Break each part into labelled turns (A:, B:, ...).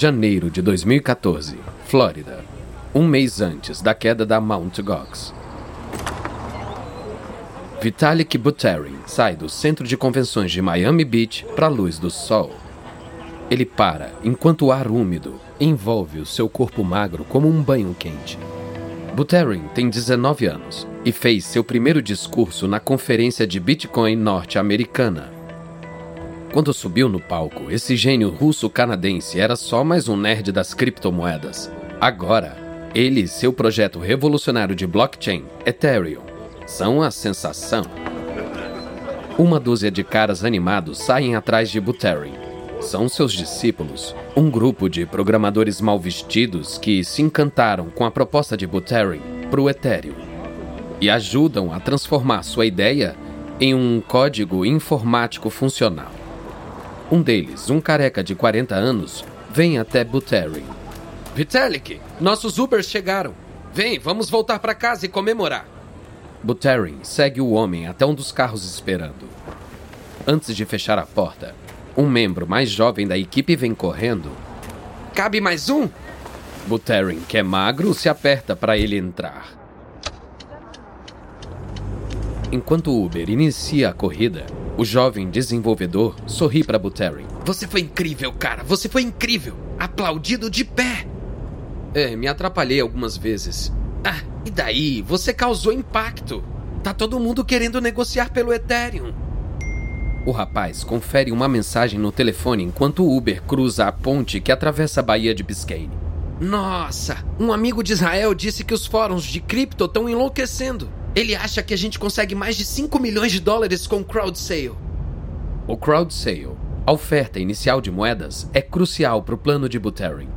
A: janeiro de 2014, Flórida. Um mês antes da queda da Mount Gox. Vitalik Buterin sai do centro de convenções de Miami Beach para a luz do sol. Ele para enquanto o ar úmido envolve o seu corpo magro como um banho quente. Buterin tem 19 anos e fez seu primeiro discurso na Conferência de Bitcoin norte-americana. Quando subiu no palco, esse gênio russo-canadense era só mais um nerd das criptomoedas. Agora, ele e seu projeto revolucionário de blockchain, Ethereum, são a sensação. Uma dúzia de caras animados saem atrás de Buterin. São seus discípulos, um grupo de programadores mal vestidos que se encantaram com a proposta de Buterin para o Ethereum e ajudam a transformar sua ideia em um código informático funcional. Um deles, um careca de 40 anos, vem até Buterin.
B: Vitalik, nossos Ubers chegaram. Vem, vamos voltar para casa e comemorar.
A: Buterin segue o homem até um dos carros esperando. Antes de fechar a porta, um membro mais jovem da equipe vem correndo.
B: Cabe mais um?
A: Buterin, que é magro, se aperta para ele entrar. Enquanto o Uber inicia a corrida, o jovem desenvolvedor sorri para Buterin.
B: Você foi incrível, cara. Você foi incrível. Aplaudido de pé.
A: É, me atrapalhei algumas vezes.
B: Ah, e daí? Você causou impacto. Tá todo mundo querendo negociar pelo Ethereum.
A: O rapaz confere uma mensagem no telefone enquanto o Uber cruza a ponte que atravessa a Baía de Biscayne.
B: Nossa, um amigo de Israel disse que os fóruns de cripto estão enlouquecendo. Ele acha que a gente consegue mais de 5 milhões de dólares com crowd sale.
A: O crowd sale, a oferta inicial de moedas, é crucial para o plano de Buterin.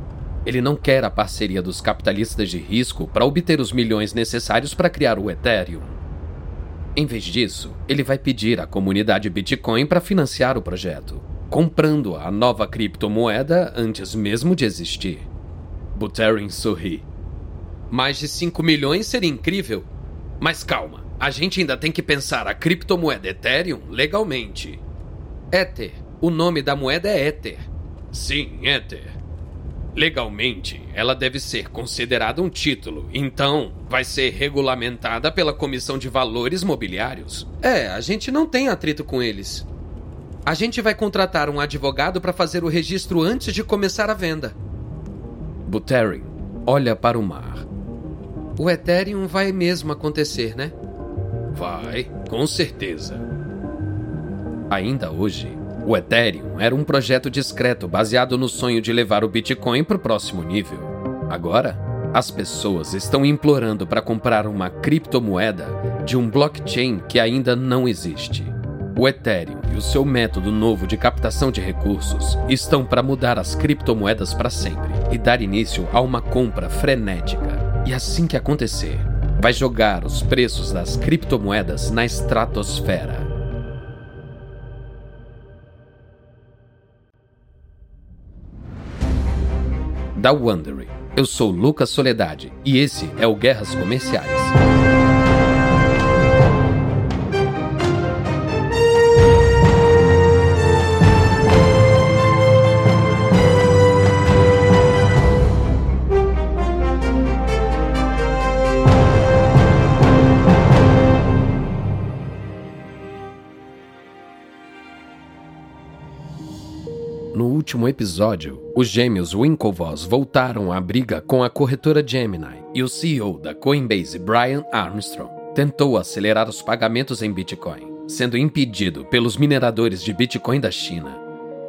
A: Ele não quer a parceria dos capitalistas de risco para obter os milhões necessários para criar o Ethereum. Em vez disso, ele vai pedir à comunidade Bitcoin para financiar o projeto, comprando a nova criptomoeda antes mesmo de existir. Buterin sorri.
B: Mais de 5 milhões seria incrível. Mas calma, a gente ainda tem que pensar a criptomoeda Ethereum legalmente. Ether. O nome da moeda é Ether. Sim, Ether. Legalmente, ela deve ser considerada um título, então vai ser regulamentada pela Comissão de Valores Mobiliários. É, a gente não tem atrito com eles. A gente vai contratar um advogado para fazer o registro antes de começar a venda.
A: Buterin olha para o mar.
B: O Ethereum vai mesmo acontecer, né?
A: Vai, com certeza. Ainda hoje, o Ethereum era um projeto discreto baseado no sonho de levar o Bitcoin para o próximo nível. Agora, as pessoas estão implorando para comprar uma criptomoeda de um blockchain que ainda não existe. O Ethereum e o seu método novo de captação de recursos estão para mudar as criptomoedas para sempre e dar início a uma compra frenética. E assim que acontecer, vai jogar os preços das criptomoedas na estratosfera. da Wondery. Eu sou Lucas Soledade e esse é o Guerras Comerciais. Último episódio, os gêmeos Winklevoss voltaram à briga com a corretora Gemini e o CEO da Coinbase, Brian Armstrong, tentou acelerar os pagamentos em Bitcoin, sendo impedido pelos mineradores de Bitcoin da China.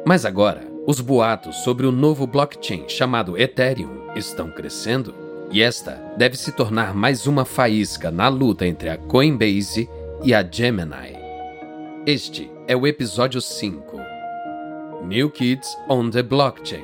A: Mas agora, os boatos sobre o novo blockchain chamado Ethereum estão crescendo e esta deve se tornar mais uma faísca na luta entre a Coinbase e a Gemini. Este é o episódio 5 New Kids on the Blockchain.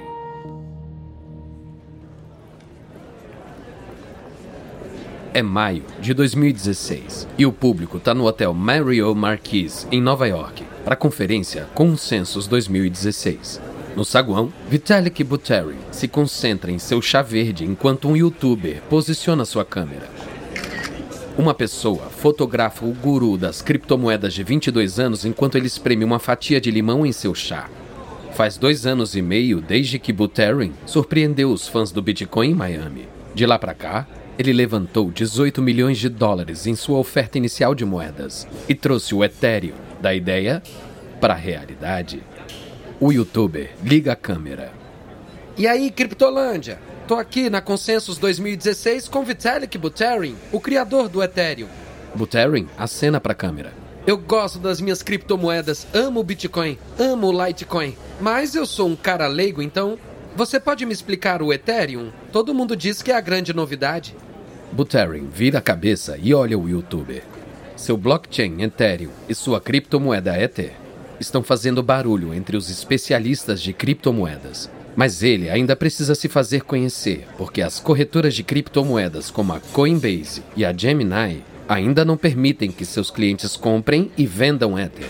A: É maio de 2016 e o público está no hotel Marriott Marquis, em Nova York, para a conferência Consensus 2016. No saguão, Vitalik Buterin se concentra em seu chá verde enquanto um youtuber posiciona sua câmera. Uma pessoa fotografa o guru das criptomoedas de 22 anos enquanto ele espreme uma fatia de limão em seu chá. Faz dois anos e meio desde que Buterin surpreendeu os fãs do Bitcoin em Miami. De lá para cá, ele levantou 18 milhões de dólares em sua oferta inicial de moedas e trouxe o Ethereum da ideia para a realidade. O youtuber liga a câmera.
B: E aí, Criptolândia? Tô aqui na Consensus 2016 com Vitalik Buterin, o criador do Ethereum.
A: Buterin acena para a câmera.
B: Eu gosto das minhas criptomoedas, amo o Bitcoin, amo o Litecoin, mas eu sou um cara leigo, então você pode me explicar o Ethereum? Todo mundo diz que é a grande novidade.
A: Buterin vira a cabeça e olha o youtuber. Seu blockchain Ethereum e sua criptomoeda Ether estão fazendo barulho entre os especialistas de criptomoedas. Mas ele ainda precisa se fazer conhecer, porque as corretoras de criptomoedas como a Coinbase e a Gemini ainda não permitem que seus clientes comprem e vendam Ether.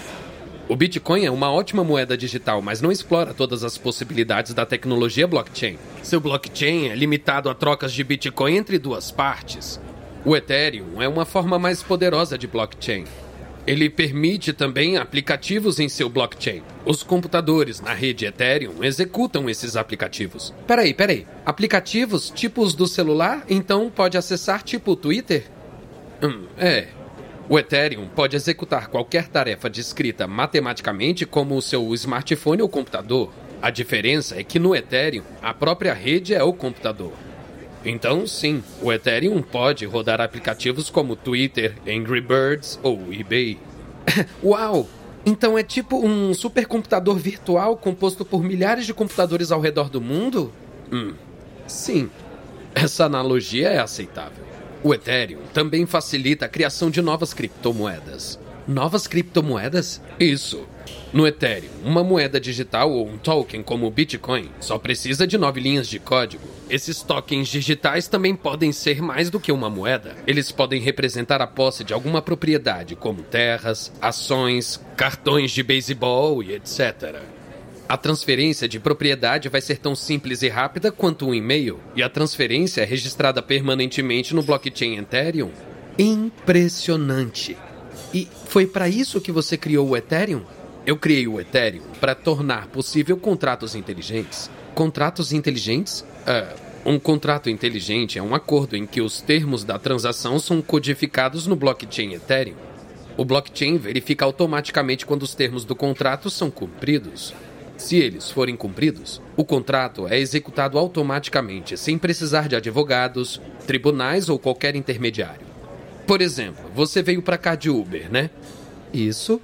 B: O Bitcoin é uma ótima moeda digital, mas não explora todas as possibilidades da tecnologia blockchain. Seu blockchain é limitado a trocas de Bitcoin entre duas partes. O Ethereum é uma forma mais poderosa de blockchain. Ele permite também aplicativos em seu blockchain. Os computadores na rede Ethereum executam esses aplicativos. Peraí, peraí. Aplicativos tipos do celular? Então pode acessar tipo Twitter? Hum, é. O Ethereum pode executar qualquer tarefa descrita matematicamente como o seu smartphone ou computador. A diferença é que no Ethereum, a própria rede é o computador. Então, sim, o Ethereum pode rodar aplicativos como Twitter, Angry Birds ou eBay. Uau! Então é tipo um supercomputador virtual composto por milhares de computadores ao redor do mundo? Hum, sim. Essa analogia é aceitável. O Ethereum também facilita a criação de novas criptomoedas. Novas criptomoedas? Isso. No Ethereum, uma moeda digital ou um token como o Bitcoin só precisa de nove linhas de código. Esses tokens digitais também podem ser mais do que uma moeda. Eles podem representar a posse de alguma propriedade, como terras, ações, cartões de beisebol e etc. A transferência de propriedade vai ser tão simples e rápida quanto um e-mail, e a transferência é registrada permanentemente no blockchain Ethereum. Impressionante! E foi para isso que você criou o Ethereum? Eu criei o Ethereum para tornar possível contratos inteligentes. Contratos inteligentes? É, um contrato inteligente é um acordo em que os termos da transação são codificados no blockchain Ethereum. O blockchain verifica automaticamente quando os termos do contrato são cumpridos. Se eles forem cumpridos, o contrato é executado automaticamente, sem precisar de advogados, tribunais ou qualquer intermediário. Por exemplo, você veio para cá de Uber, né? Isso.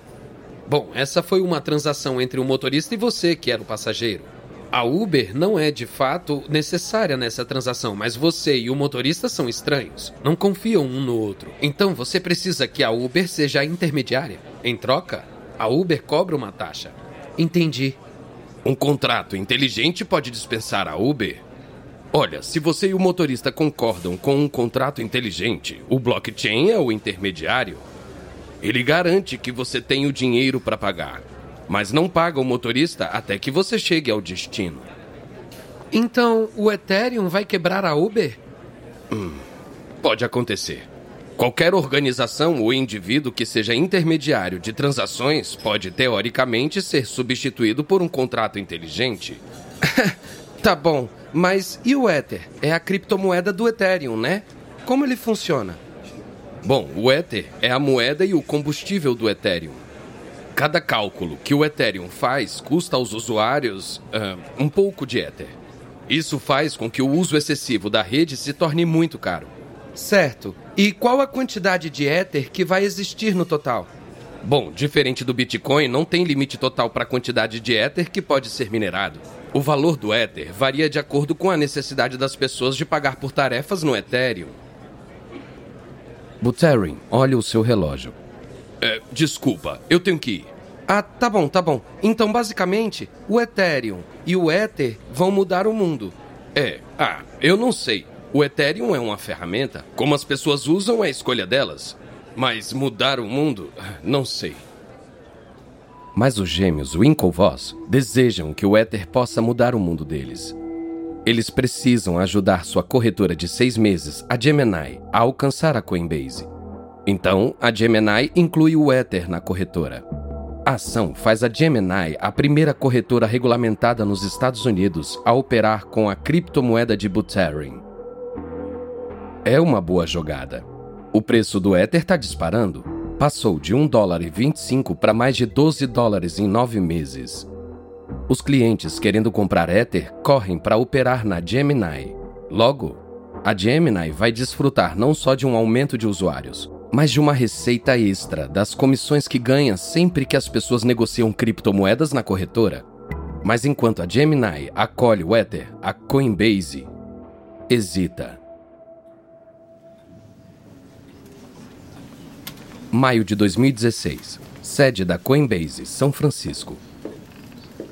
B: Bom, essa foi uma transação entre o motorista e você, que era o passageiro. A Uber não é de fato necessária nessa transação, mas você e o motorista são estranhos. Não confiam um no outro. Então você precisa que a Uber seja a intermediária. Em troca, a Uber cobra uma taxa. Entendi. Um contrato inteligente pode dispensar a Uber? Olha, se você e o motorista concordam com um contrato inteligente, o blockchain é o intermediário. Ele garante que você tem o dinheiro para pagar, mas não paga o motorista até que você chegue ao destino. Então, o Ethereum vai quebrar a Uber? Hum, pode acontecer. Qualquer organização ou indivíduo que seja intermediário de transações pode, teoricamente, ser substituído por um contrato inteligente. tá bom, mas e o Ether? É a criptomoeda do Ethereum, né? Como ele funciona? Bom, o Ether é a moeda e o combustível do Ethereum. Cada cálculo que o Ethereum faz custa aos usuários uh, um pouco de Ether. Isso faz com que o uso excessivo da rede se torne muito caro. Certo. E qual a quantidade de Ether que vai existir no total? Bom, diferente do Bitcoin, não tem limite total para a quantidade de Ether que pode ser minerado. O valor do Ether varia de acordo com a necessidade das pessoas de pagar por tarefas no Ethereum.
A: Buterin, olha o seu relógio.
B: É, desculpa, eu tenho que ir. Ah, tá bom, tá bom. Então, basicamente, o Ethereum e o Ether vão mudar o mundo. É, ah, eu não sei. O Ethereum é uma ferramenta. Como as pessoas usam é escolha delas. Mas mudar o mundo, não sei.
A: Mas os gêmeos Winklevoss desejam que o Ether possa mudar o mundo deles. Eles precisam ajudar sua corretora de seis meses, a Gemini, a alcançar a Coinbase. Então, a Gemini inclui o Ether na corretora. A ação faz a Gemini a primeira corretora regulamentada nos Estados Unidos a operar com a criptomoeda de Buterin. É uma boa jogada. O preço do Ether está disparando. Passou de 1 dólar e 25 para mais de 12 dólares em nove meses. Os clientes querendo comprar Ether correm para operar na Gemini. Logo, a Gemini vai desfrutar não só de um aumento de usuários, mas de uma receita extra das comissões que ganha sempre que as pessoas negociam criptomoedas na corretora. Mas enquanto a Gemini acolhe o Ether, a Coinbase hesita. Maio de 2016. Sede da Coinbase, São Francisco.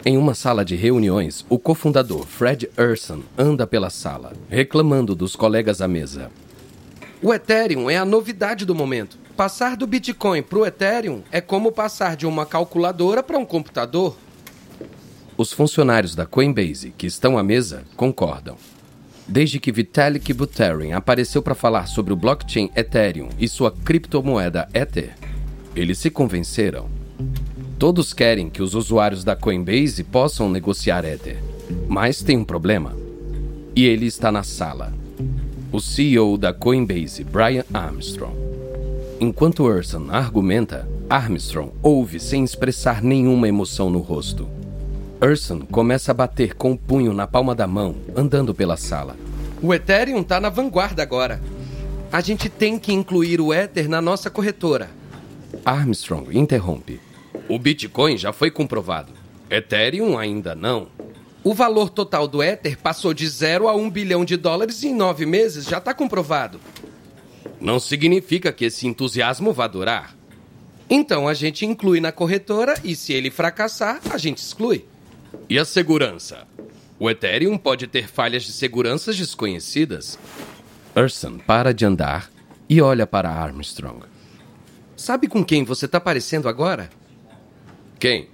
A: Em uma sala de reuniões, o cofundador Fred Urson anda pela sala, reclamando dos colegas à mesa.
B: O Ethereum é a novidade do momento. Passar do Bitcoin para o Ethereum é como passar de uma calculadora para um computador.
A: Os funcionários da Coinbase que estão à mesa concordam. Desde que Vitalik Buterin apareceu para falar sobre o blockchain Ethereum e sua criptomoeda Ether, eles se convenceram. Todos querem que os usuários da Coinbase possam negociar Ether, mas tem um problema. E ele está na sala. O CEO da Coinbase, Brian Armstrong. Enquanto Urson argumenta, Armstrong ouve sem expressar nenhuma emoção no rosto. Urson começa a bater com o punho na palma da mão, andando pela sala.
B: O Ethereum está na vanguarda agora. A gente tem que incluir o Ether na nossa corretora.
A: Armstrong interrompe.
B: O Bitcoin já foi comprovado. Ethereum ainda não. O valor total do Ether passou de 0 a 1 bilhão de dólares em nove meses, já está comprovado. Não significa que esse entusiasmo vá durar. Então a gente inclui na corretora e se ele fracassar, a gente exclui. E a segurança? O Ethereum pode ter falhas de segurança desconhecidas.
A: Urson para de andar e olha para Armstrong.
B: Sabe com quem você está parecendo agora?
A: Quem?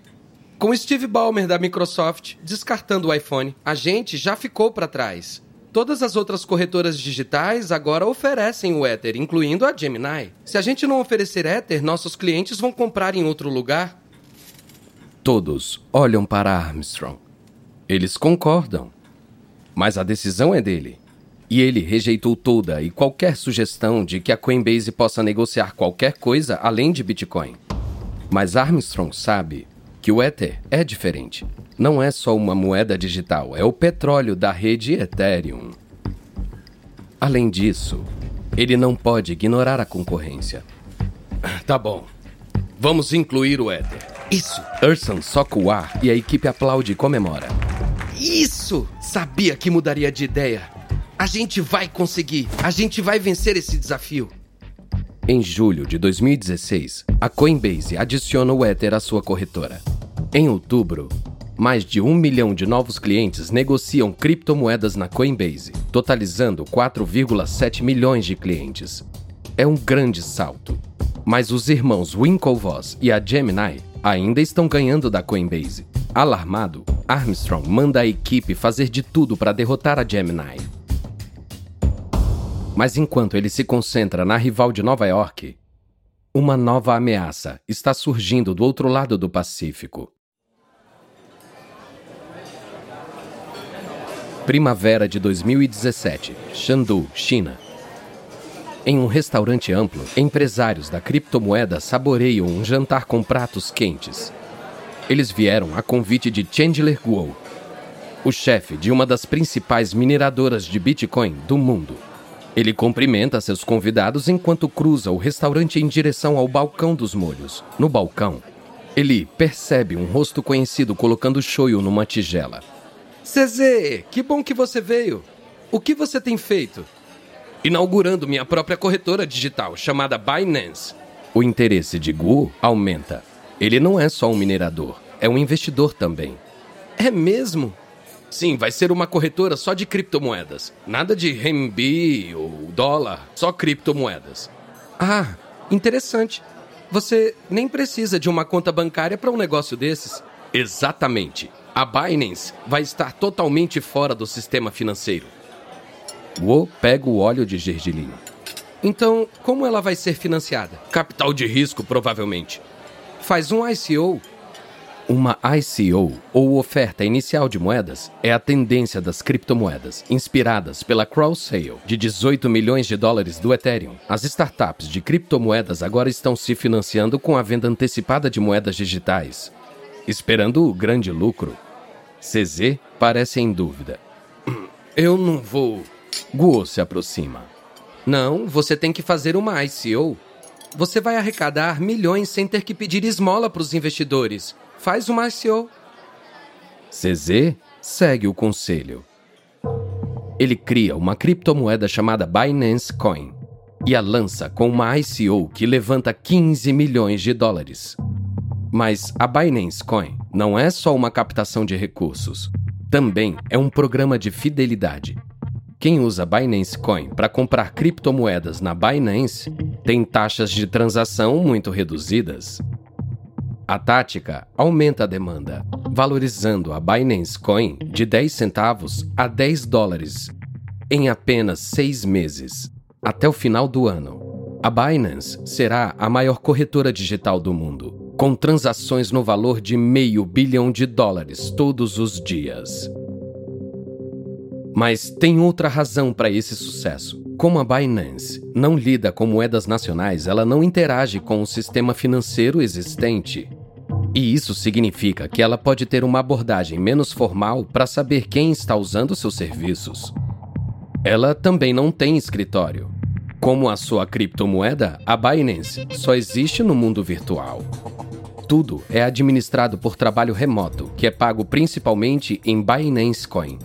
B: Com Steve Ballmer da Microsoft descartando o iPhone. A gente já ficou para trás. Todas as outras corretoras digitais agora oferecem o Ether, incluindo a Gemini. Se a gente não oferecer Ether, nossos clientes vão comprar em outro lugar.
A: Todos olham para Armstrong. Eles concordam. Mas a decisão é dele. E ele rejeitou toda e qualquer sugestão de que a Coinbase possa negociar qualquer coisa além de Bitcoin. Mas Armstrong sabe que o Ether é diferente. Não é só uma moeda digital, é o petróleo da rede Ethereum. Além disso, ele não pode ignorar a concorrência.
B: Tá bom. Vamos incluir o Ether.
A: Isso! Urson soca o ar e a equipe aplaude e comemora.
B: Isso! Sabia que mudaria de ideia. A gente vai conseguir. A gente vai vencer esse desafio.
A: Em julho de 2016, a Coinbase adiciona o Ether à sua corretora. Em outubro, mais de um milhão de novos clientes negociam criptomoedas na Coinbase, totalizando 4,7 milhões de clientes. É um grande salto. Mas os irmãos Winklevoss e a Gemini ainda estão ganhando da Coinbase. Alarmado, Armstrong manda a equipe fazer de tudo para derrotar a Gemini. Mas enquanto ele se concentra na rival de Nova York, uma nova ameaça está surgindo do outro lado do Pacífico. Primavera de 2017, Chengdu, China. Em um restaurante amplo, empresários da criptomoeda saboreiam um jantar com pratos quentes. Eles vieram a convite de Chandler Guo, o chefe de uma das principais mineradoras de Bitcoin do mundo. Ele cumprimenta seus convidados enquanto cruza o restaurante em direção ao balcão dos molhos. No balcão, ele percebe um rosto conhecido colocando shoyu numa tigela.
B: CZ, que bom que você veio. O que você tem feito? Inaugurando minha própria corretora digital chamada Binance.
A: O interesse de Gu aumenta. Ele não é só um minerador, é um investidor também.
B: É mesmo? Sim, vai ser uma corretora só de criptomoedas. Nada de renminbi ou dólar, só criptomoedas. Ah, interessante. Você nem precisa de uma conta bancária para um negócio desses. Exatamente. A Binance vai estar totalmente fora do sistema financeiro.
A: Guo pega o óleo de gergelim.
B: Então, como ela vai ser financiada? Capital de risco, provavelmente. Faz um ICO
A: Uma ICO, ou oferta inicial de moedas, é a tendência das criptomoedas, inspiradas pela cross sale de 18 milhões de dólares do Ethereum. As startups de criptomoedas agora estão se financiando com a venda antecipada de moedas digitais, esperando o grande lucro. CZ parece em dúvida.
B: Eu não vou.
A: Guo se aproxima. Não, você tem que fazer uma ICO. Você vai arrecadar milhões sem ter que pedir esmola para os investidores. Faz uma ICO. CZ segue o conselho. Ele cria uma criptomoeda chamada Binance Coin e a lança com uma ICO que levanta 15 milhões de dólares. Mas a Binance Coin não é só uma captação de recursos, também é um programa de fidelidade. Quem usa Binance Coin para comprar criptomoedas na Binance tem taxas de transação muito reduzidas. A tática aumenta a demanda, valorizando a Binance Coin de 10 centavos a 10 dólares em apenas seis meses, até o final do ano. A Binance será a maior corretora digital do mundo, com transações no valor de meio bilhão de dólares todos os dias. Mas tem outra razão para esse sucesso. Como a Binance não lida com moedas nacionais, ela não interage com o sistema financeiro existente. E isso significa que ela pode ter uma abordagem menos formal para saber quem está usando seus serviços. Ela também não tem escritório. Como a sua criptomoeda, a Binance só existe no mundo virtual. Tudo é administrado por trabalho remoto, que é pago principalmente em Binance Coin.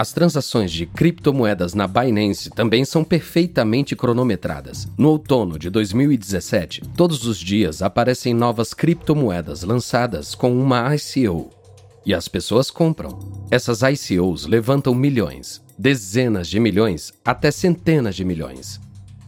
A: As transações de criptomoedas na Binance também são perfeitamente cronometradas. No outono de 2017, todos os dias aparecem novas criptomoedas lançadas com uma ICO. E as pessoas compram. Essas ICOs levantam milhões, dezenas de milhões, até centenas de milhões.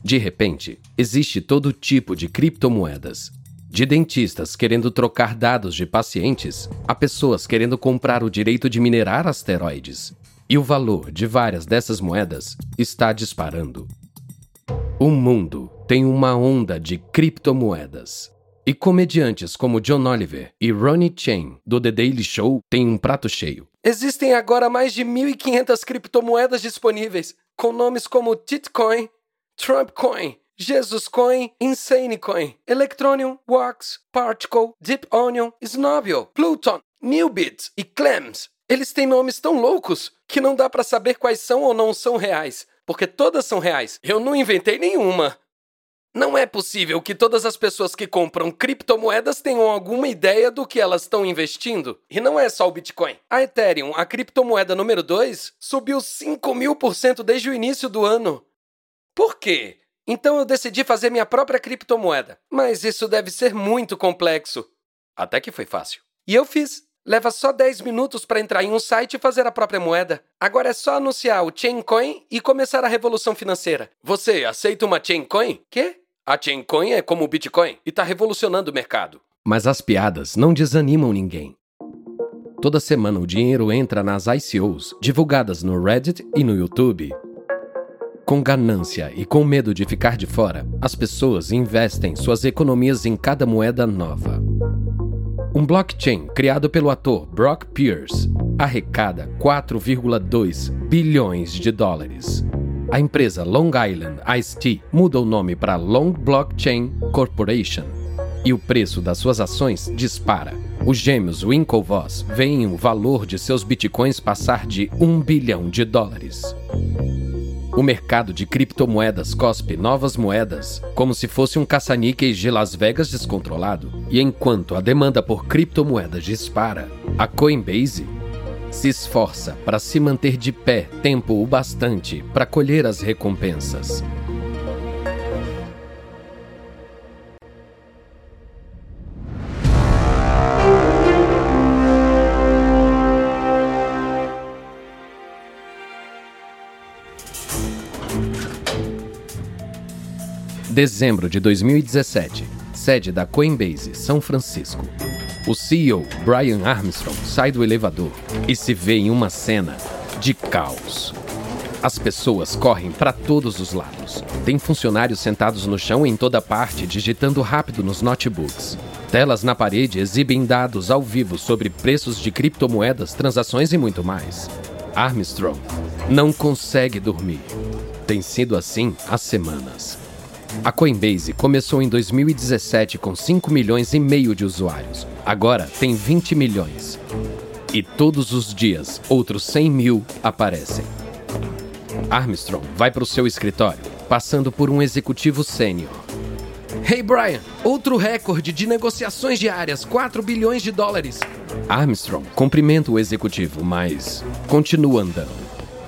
A: De repente, existe todo tipo de criptomoedas. De dentistas querendo trocar dados de pacientes, a pessoas querendo comprar o direito de minerar asteroides. E o valor de várias dessas moedas está disparando. O mundo tem uma onda de criptomoedas. E comediantes como John Oliver e Ronnie Chang, do The Daily Show, têm um prato cheio.
C: Existem agora mais de 1.500 criptomoedas disponíveis, com nomes como Titcoin, Trumpcoin, Jesus Coin, Insane Coin, Electronium, Wax, Particle, Deep Onion, Snobio, Pluton, Newbit e Clems. Eles têm nomes tão loucos que não dá para saber quais são ou não são reais, porque todas são reais. Eu não inventei nenhuma. Não é possível que todas as pessoas que compram criptomoedas tenham alguma ideia do que elas estão investindo. E não é só o Bitcoin. A Ethereum, a criptomoeda número 2, subiu 5 mil por cento desde o início do ano. Por quê? Então eu decidi fazer minha própria criptomoeda. Mas isso deve ser muito complexo. Até que foi fácil. E eu fiz. Leva só 10 minutos para entrar em um site e fazer a própria moeda. Agora é só anunciar o Chaincoin e começar a revolução financeira. Você aceita uma Chaincoin? Quê? A Chaincoin é como o Bitcoin e está revolucionando o mercado.
A: Mas as piadas não desanimam ninguém. Toda semana o dinheiro entra nas ICOs, divulgadas no Reddit e no YouTube. Com ganância e com medo de ficar de fora, as pessoas investem suas economias em cada moeda nova. Um blockchain criado pelo ator Brock Pierce arrecada 4,2 bilhões de dólares. A empresa Long Island Ice-T muda o nome para Long Blockchain Corporation e o preço das suas ações dispara. Os gêmeos Winklevoss veem o valor de seus bitcoins passar de 1 bilhão de dólares. O mercado de criptomoedas cospe novas moedas, como se fosse um caça-níqueis de Las Vegas descontrolado. E enquanto a demanda por criptomoedas dispara, a Coinbase se esforça para se manter de pé tempo o bastante para colher as recompensas. Dezembro de 2017, sede da Coinbase, São Francisco. O CEO, Brian Armstrong, sai do elevador e se vê em uma cena de caos. As pessoas correm para todos os lados. Tem funcionários sentados no chão em toda parte, digitando rápido nos notebooks. Telas na parede exibem dados ao vivo sobre preços de criptomoedas, transações e muito mais. Armstrong não consegue dormir. Tem sido assim há semanas. A Coinbase começou em 2017 com 5 milhões e meio de usuários. Agora tem 20 milhões. E todos os dias, outros 100 mil aparecem. Armstrong vai para o seu escritório, passando por um executivo sênior.
C: Hey Brian, outro recorde de negociações diárias, 4 bilhões de dólares.
A: Armstrong cumprimenta o executivo, mas continua andando.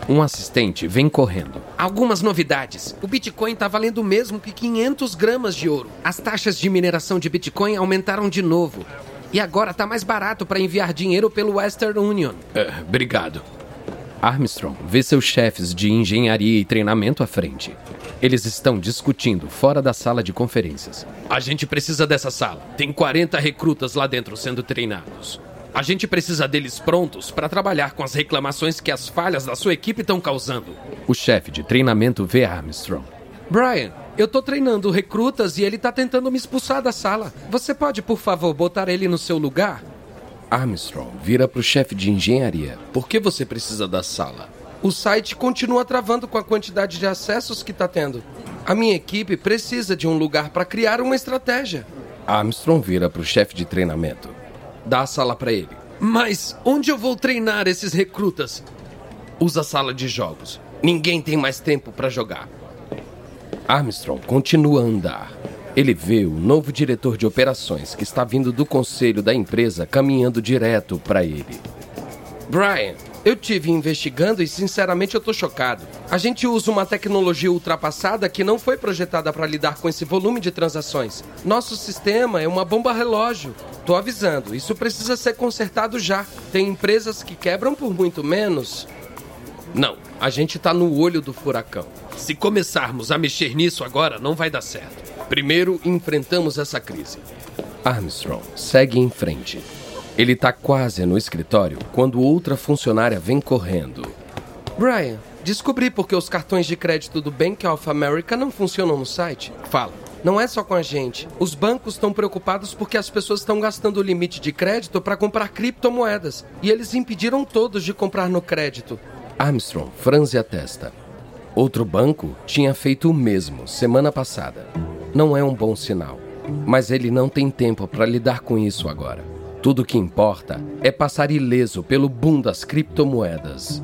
A: Um assistente vem correndo.
C: Algumas novidades. O Bitcoin está valendo o mesmo que 500 gramas de ouro. As taxas de mineração de Bitcoin aumentaram de novo. E agora está mais barato para enviar dinheiro pelo Western Union.
A: É, obrigado. Armstrong vê seus chefes de engenharia e treinamento à frente. Eles estão discutindo fora da sala de conferências.
B: A gente precisa dessa sala. Tem 40 recrutas lá dentro sendo treinados. A gente precisa deles prontos para trabalhar com as reclamações que as falhas da sua equipe estão causando.
A: O chefe de treinamento vê Armstrong.
C: Brian, eu tô treinando recrutas e ele tá tentando me expulsar da sala. Você pode, por favor, botar ele no seu lugar?
A: Armstrong vira para o chefe de engenharia.
B: Por que você precisa da sala?
C: O site continua travando com a quantidade de acessos que está tendo. A minha equipe precisa de um lugar para criar uma estratégia.
A: Armstrong vira para o chefe de treinamento
B: dá a sala para ele. Mas onde eu vou treinar esses recrutas? Usa a sala de jogos. Ninguém tem mais tempo para jogar.
A: Armstrong continua a andar. Ele vê o novo diretor de operações que está vindo do conselho da empresa caminhando direto para ele.
C: Brian, eu tive investigando e sinceramente eu tô chocado. A gente usa uma tecnologia ultrapassada que não foi projetada para lidar com esse volume de transações. Nosso sistema é uma bomba relógio. Tô avisando, isso precisa ser consertado já. Tem empresas que quebram por muito menos.
B: Não, a gente tá no olho do furacão. Se começarmos a mexer nisso agora, não vai dar certo. Primeiro, enfrentamos essa crise.
A: Armstrong segue em frente. Ele está quase no escritório quando outra funcionária vem correndo.
C: Brian, descobri porque os cartões de crédito do Bank of America não funcionam no site.
B: Fala.
C: Não é só com a gente. Os bancos estão preocupados porque as pessoas estão gastando o limite de crédito para comprar criptomoedas. E eles impediram todos de comprar no crédito.
A: Armstrong franze a testa. Outro banco tinha feito o mesmo semana passada. Não é um bom sinal. Mas ele não tem tempo para lidar com isso agora. Tudo o que importa é passar ileso pelo boom das criptomoedas.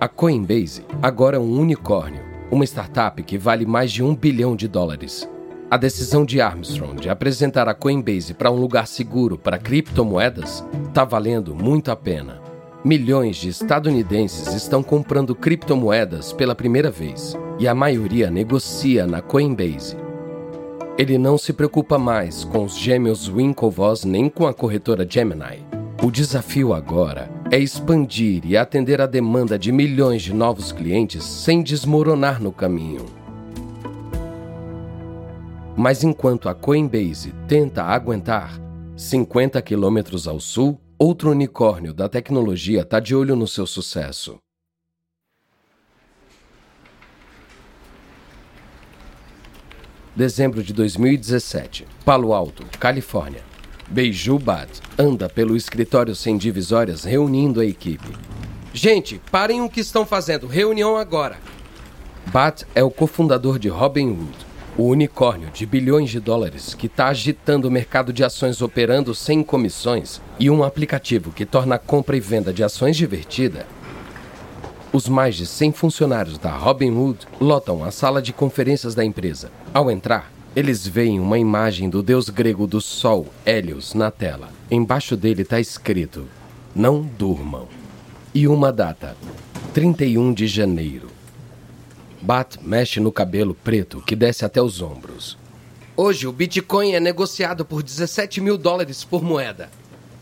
A: A Coinbase agora é um unicórnio, uma startup que vale mais de um bilhão de dólares. A decisão de Armstrong de apresentar a Coinbase para um lugar seguro para criptomoedas está valendo muito a pena. Milhões de estadunidenses estão comprando criptomoedas pela primeira vez e a maioria negocia na Coinbase. Ele não se preocupa mais com os gêmeos Winklevoss nem com a corretora Gemini. O desafio agora é expandir e atender a demanda de milhões de novos clientes sem desmoronar no caminho. Mas enquanto a Coinbase tenta aguentar, 50 quilômetros ao sul, outro unicórnio da tecnologia está de olho no seu sucesso. Dezembro de 2017. Palo Alto, Califórnia. Beiju Bat anda pelo escritório sem divisórias reunindo a equipe.
C: Gente, parem o que estão fazendo. Reunião agora.
A: Bat é o cofundador de Robinhood, o unicórnio de bilhões de dólares que está agitando o mercado de ações operando sem comissões e um aplicativo que torna a compra e venda de ações divertida os mais de 100 funcionários da Robinhood lotam a sala de conferências da empresa. Ao entrar, eles veem uma imagem do deus grego do sol, Hélios, na tela. Embaixo dele está escrito: Não durmam. E uma data: 31 de janeiro. Bat mexe no cabelo preto que desce até os ombros.
C: Hoje o Bitcoin é negociado por 17 mil dólares por moeda.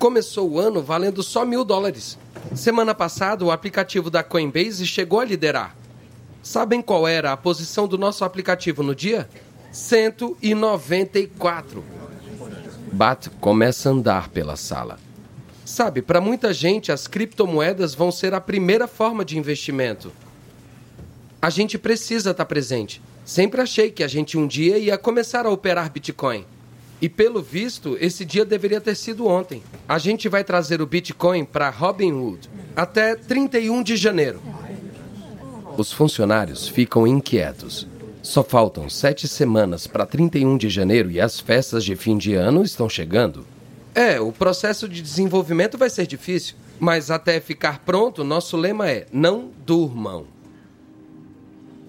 C: Começou o ano valendo só mil dólares. Semana passada, o aplicativo da Coinbase chegou a liderar. Sabem qual era a posição do nosso aplicativo no dia? 194.
A: Bat começa a andar pela sala.
C: Sabe, para muita gente, as criptomoedas vão ser a primeira forma de investimento. A gente precisa estar tá presente. Sempre achei que a gente um dia ia começar a operar Bitcoin. E pelo visto, esse dia deveria ter sido ontem. A gente vai trazer o Bitcoin para Robinhood até 31 de janeiro.
A: Os funcionários ficam inquietos. Só faltam sete semanas para 31 de janeiro e as festas de fim de ano estão chegando.
C: É, o processo de desenvolvimento vai ser difícil, mas até ficar pronto, nosso lema é: não durmam.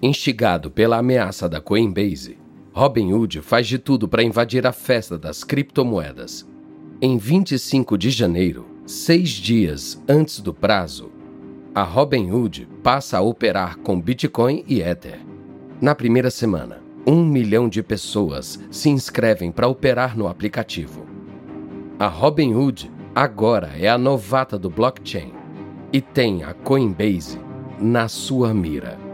A: Instigado pela ameaça da Coinbase, Robinhood faz de tudo para invadir a festa das criptomoedas. Em 25 de janeiro, seis dias antes do prazo, a Robinhood passa a operar com Bitcoin e Ether. Na primeira semana, um milhão de pessoas se inscrevem para operar no aplicativo. A Robinhood agora é a novata do blockchain e tem a Coinbase na sua mira.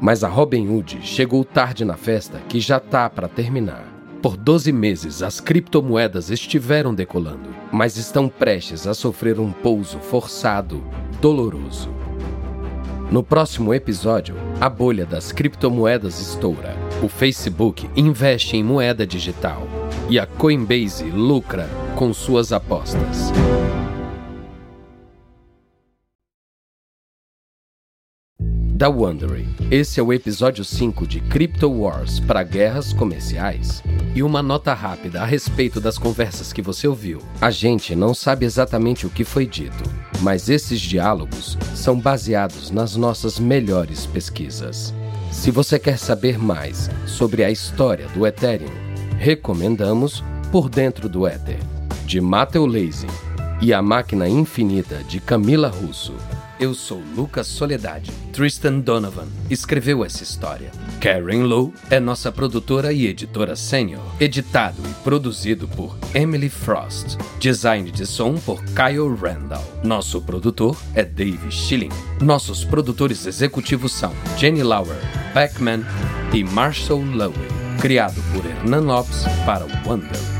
A: Mas a Robinhood chegou tarde na festa que já tá para terminar. Por 12 meses, as criptomoedas estiveram decolando, mas estão prestes a sofrer um pouso forçado, doloroso. No próximo episódio, a bolha das criptomoedas estoura. O Facebook investe em moeda digital e a Coinbase lucra com suas apostas. Da Wondery. Esse é o episódio 5 de Crypto Wars para guerras comerciais. E uma nota rápida a respeito das conversas que você ouviu. A gente não sabe exatamente o que foi dito, mas esses diálogos são baseados nas nossas melhores pesquisas. Se você quer saber mais sobre a história do Ethereum, recomendamos Por Dentro do Ether, de Matthew Leising, e A Máquina Infinita, de Camila Russo. Eu sou Lucas Soledade. Tristan Donovan escreveu essa história. Karen Lowe é nossa produtora e editora sênior. Editado e produzido por Emily Frost. Design de som por Kyle Randall. Nosso produtor é Dave Schilling. Nossos produtores executivos são Jenny Lauer, Beckman e Marshall Lowe. Criado por Hernan Lopes para Wonder.